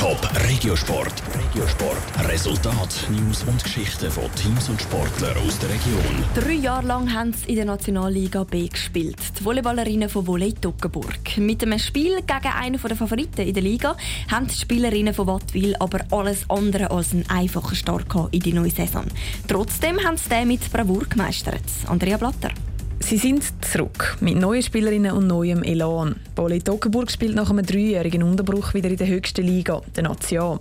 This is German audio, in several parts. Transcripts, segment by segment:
Top Regiosport. Regiosport. Resultat, News und Geschichten von Teams und Sportlern aus der Region. Drei Jahre lang haben sie in der Nationalliga B gespielt. Die Volleyballerinnen von Volley Toggenburg. Mit einem Spiel gegen einen der Favoriten in der Liga haben die Spielerinnen von Wattwil aber alles andere als einen einfachen Start in die neue Saison. Trotzdem haben sie den mit Bravour gemeistert. Andrea Blatter. Sie sind zurück mit neuen Spielerinnen und neuem Elan. Boli Toggenburg spielt nach einem dreijährigen Unterbruch wieder in der höchsten Liga, der Nation.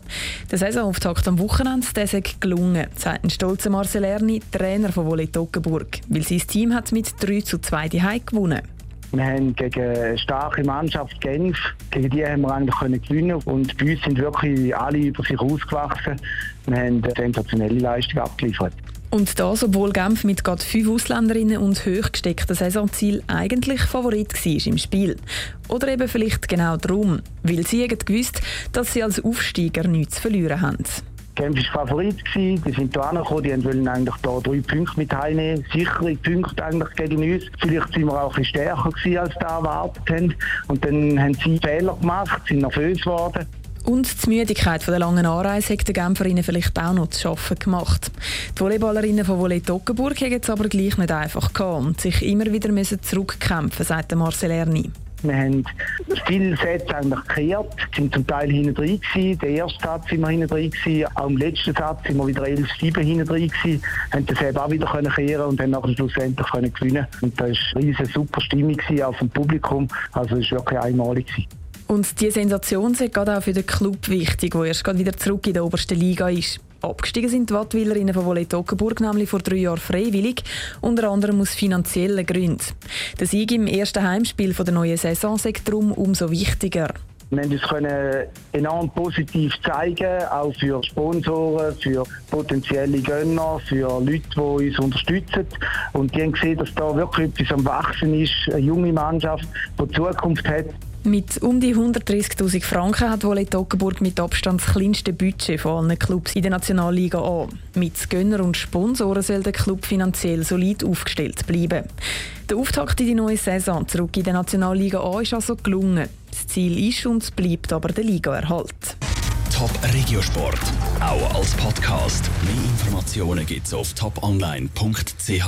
Der Saisonauftakt am Wochenende ist gelungen, sagt ein stolzer Marcel Erni, Trainer von Volley Toggenburg, weil sein Team hat mit 3 zu 2 die gewonnen. Wir haben gegen eine starke Mannschaft Genf, gegen die haben wir eigentlich können gewinnen und bei uns sind wirklich alle über sich ausgewachsen. Wir haben eine sensationelle Leistung abgeliefert. Und das, obwohl Genf mit gerade fünf Ausländerinnen und hochgesteckten Saisonziel eigentlich Favorit war im Spiel. Oder eben vielleicht genau darum, weil sie gewusst dass sie als Aufsteiger nichts zu verlieren haben. Genf war Favorit, die sind hier angekommen, die wollten eigentlich da drei Punkte mit heimnehmen, sichere Punkte eigentlich gegen uns. Vielleicht sind wir auch ein bisschen stärker gewesen, als da erwartet haben. Und dann haben sie Fehler gemacht, sind nervös geworden. Und die Müdigkeit von der langen Anreise hat den Genferinnen vielleicht auch noch zu schaffen gemacht. Die Volleyballerinnen von Volley Toggenburg haben es aber gleich nicht einfach gehabt und sich immer wieder müssen zurückkämpfen, sagt Marcel Erni. Wir haben viele Sätze eigentlich gekehrt, sind zum Teil hinten drin. Der erste Satz sind wir hinten drin. Auch im letzten Satz sind wir wieder 11-7 hinten drin gewesen. Haben das eben auch wieder können kehren und dann nachher schlussendlich können gewinnen. Und da war eine riesige super Stimmung auf dem Publikum. Also es war wirklich einmalig gewesen. Und diese Sensation ist gerade auch für den Club wichtig, der erst wieder zurück in der obersten Liga ist. Abgestiegen sind die Wattwilerinnen von Volley Toggenburg nämlich vor drei Jahren freiwillig, unter anderem aus finanziellen Gründen. Der Sieg im ersten Heimspiel der neuen Saison ist darum umso wichtiger. Wir haben uns enorm positiv zeigen, auch für Sponsoren, für potenzielle Gönner, für Leute, die uns unterstützen. Und die haben gesehen, dass da wirklich etwas am Wachsen ist, eine junge Mannschaft, die Zukunft hat. Mit um die 130.000 Franken hat Volley Toggenburg mit Abstand das kleinste Budget von allen Clubs in der Nationalliga an. Mit Gönner und Sponsoren soll der Club finanziell solid aufgestellt bleiben. Der Auftakt in die neue Saison zurück in der Nationalliga A ist also gelungen. Das Ziel ist und bleibt aber der Ligaerhalt. Top Regiosport, auch als Podcast. Mehr Informationen gibt's auf toponline.ch.